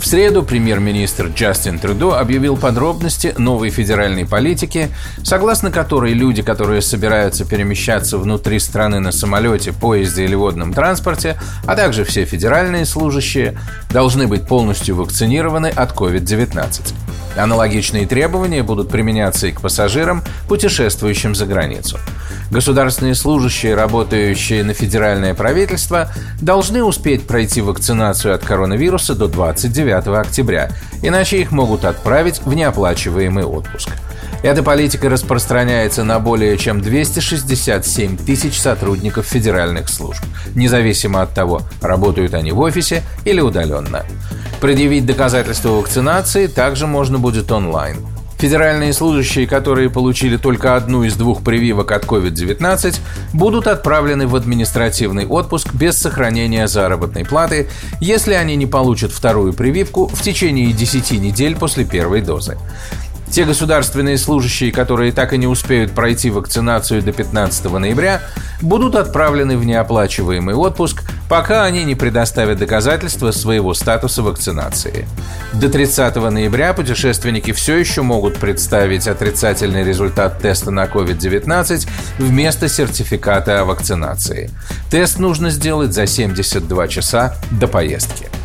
В среду премьер-министр Джастин Трюдо объявил подробности новой федеральной политики, согласно которой люди, которые собираются перемещаться внутри страны на самолете, поезде или водном транспорте, а также все федеральные служащие, должны быть полностью вакцинированы от COVID-19. Аналогичные требования будут применяться и к пассажирам, путешествующим за границу. Государственные служащие, работающие на федеральное правительство, должны успеть пройти вакцинацию от коронавируса до 29 октября, иначе их могут отправить в неоплачиваемый отпуск. Эта политика распространяется на более чем 267 тысяч сотрудников федеральных служб, независимо от того, работают они в офисе или удаленно. Предъявить доказательства вакцинации также можно будет онлайн. Федеральные служащие, которые получили только одну из двух прививок от COVID-19, будут отправлены в административный отпуск без сохранения заработной платы, если они не получат вторую прививку в течение 10 недель после первой дозы. Те государственные служащие, которые так и не успеют пройти вакцинацию до 15 ноября, будут отправлены в неоплачиваемый отпуск, пока они не предоставят доказательства своего статуса вакцинации. До 30 ноября путешественники все еще могут представить отрицательный результат теста на COVID-19 вместо сертификата о вакцинации. Тест нужно сделать за 72 часа до поездки.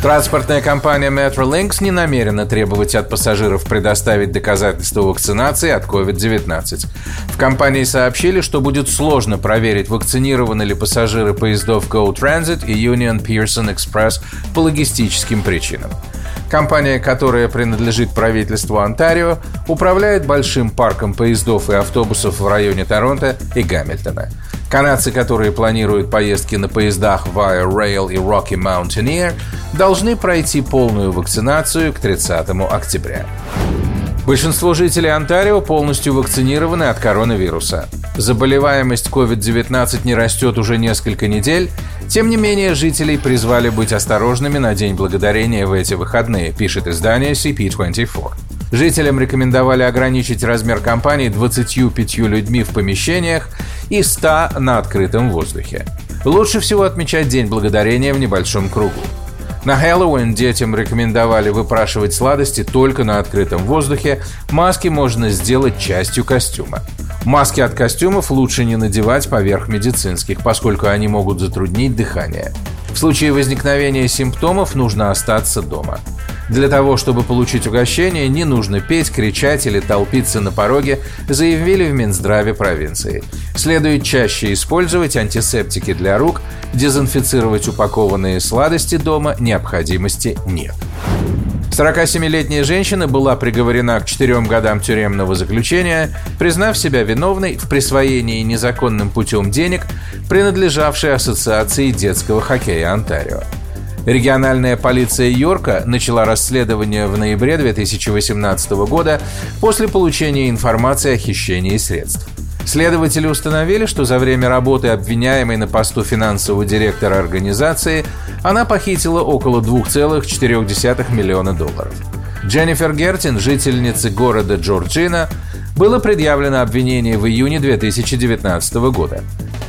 Транспортная компания Metrolinx не намерена требовать от пассажиров предоставить доказательства вакцинации от COVID-19. В компании сообщили, что будет сложно проверить, вакцинированы ли пассажиры поездов Go Transit и Union Pearson Express по логистическим причинам. Компания, которая принадлежит правительству Онтарио, управляет большим парком поездов и автобусов в районе Торонто и Гамильтона – Канадцы, которые планируют поездки на поездах Via Rail и Rocky Mountaineer, должны пройти полную вакцинацию к 30 октября. Большинство жителей Онтарио полностью вакцинированы от коронавируса. Заболеваемость COVID-19 не растет уже несколько недель, тем не менее жителей призвали быть осторожными на День Благодарения в эти выходные, пишет издание CP24. Жителям рекомендовали ограничить размер компаний 25 людьми в помещениях и 100 на открытом воздухе. Лучше всего отмечать День Благодарения в небольшом кругу. На Хэллоуин детям рекомендовали выпрашивать сладости только на открытом воздухе. Маски можно сделать частью костюма. Маски от костюмов лучше не надевать поверх медицинских, поскольку они могут затруднить дыхание. В случае возникновения симптомов нужно остаться дома. Для того, чтобы получить угощение, не нужно петь, кричать или толпиться на пороге, заявили в Минздраве провинции. Следует чаще использовать антисептики для рук, дезинфицировать упакованные сладости дома необходимости нет. 47-летняя женщина была приговорена к четырем годам тюремного заключения, признав себя виновной в присвоении незаконным путем денег, принадлежавшей Ассоциации детского хоккея Онтарио. Региональная полиция Йорка начала расследование в ноябре 2018 года после получения информации о хищении средств. Следователи установили, что за время работы обвиняемой на посту финансового директора организации она похитила около 2,4 миллиона долларов. Дженнифер Гертин, жительница города Джорджина, было предъявлено обвинение в июне 2019 года.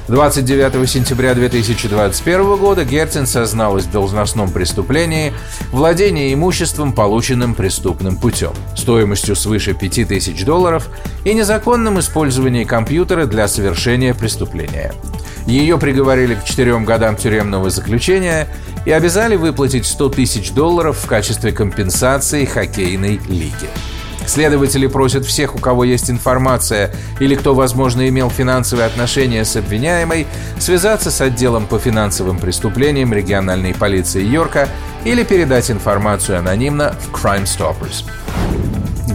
29 сентября 2021 года Гертин созналась в должностном преступлении владение имуществом, полученным преступным путем, стоимостью свыше 5000 долларов и незаконным использованием компьютера для совершения преступления. Ее приговорили к четырем годам тюремного заключения и обязали выплатить 100 тысяч долларов в качестве компенсации хоккейной лиги. Следователи просят всех, у кого есть информация или кто, возможно, имел финансовые отношения с обвиняемой, связаться с отделом по финансовым преступлениям региональной полиции Йорка или передать информацию анонимно в Crime Stoppers.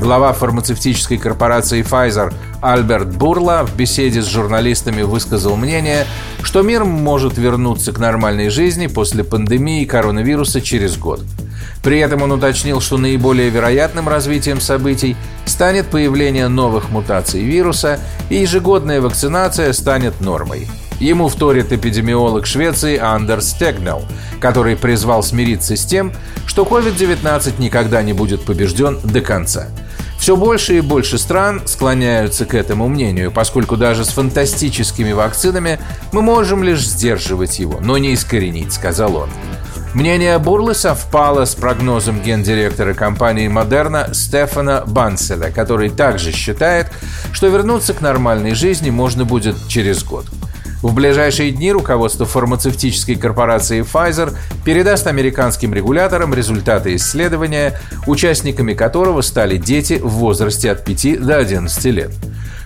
Глава фармацевтической корпорации Pfizer Альберт Бурла в беседе с журналистами высказал мнение, что мир может вернуться к нормальной жизни после пандемии коронавируса через год – При этом он уточнил, что наиболее вероятным развитием событий станет появление новых мутаций вируса, и ежегодная вакцинация станет нормой. Ему вторит эпидемиолог Швеции Андерс Стегнелл, который призвал смириться с тем, что COVID-19 никогда не будет побежден до конца. Все больше и больше стран склоняются к этому мнению, поскольку даже с фантастическими вакцинами мы можем лишь сдерживать его, но не искоренить, сказал он. Мнение Бурлы совпало с прогнозом гендиректора компании Модерна Стефана Банселя, который также считает, что вернуться к нормальной жизни можно будет через год. В ближайшие дни руководство фармацевтической корпорации Pfizer передаст американским регуляторам результаты исследования, участниками которого стали дети в возрасте от 5 до 11 лет.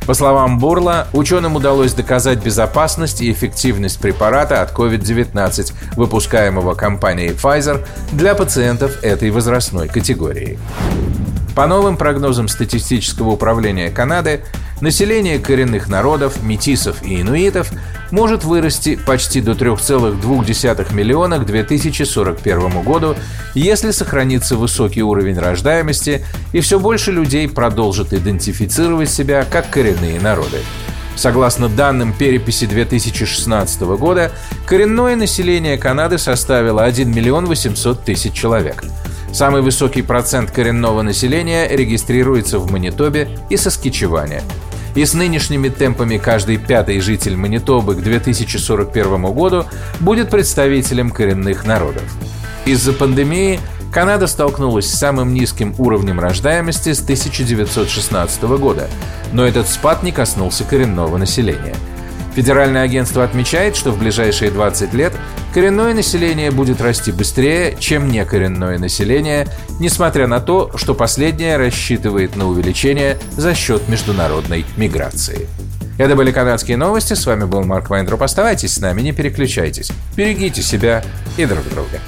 По словам Бурла, ученым удалось доказать безопасность и эффективность препарата от COVID-19, выпускаемого компанией Pfizer для пациентов этой возрастной категории. По новым прогнозам статистического управления Канады, население коренных народов, метисов и инуитов может вырасти почти до 3,2 миллиона к 2041 году, если сохранится высокий уровень рождаемости и все больше людей продолжат идентифицировать себя как коренные народы. Согласно данным переписи 2016 года, коренное население Канады составило 1 миллион 800 тысяч человек – Самый высокий процент коренного населения регистрируется в Манитобе и Саскичеване. И с нынешними темпами каждый пятый житель Манитобы к 2041 году будет представителем коренных народов. Из-за пандемии Канада столкнулась с самым низким уровнем рождаемости с 1916 года, но этот спад не коснулся коренного населения – Федеральное агентство отмечает, что в ближайшие 20 лет коренное население будет расти быстрее, чем некоренное население, несмотря на то, что последнее рассчитывает на увеличение за счет международной миграции. Это были канадские новости. С вами был Марк Вайнтроп. Оставайтесь с нами, не переключайтесь. Берегите себя и друг друга.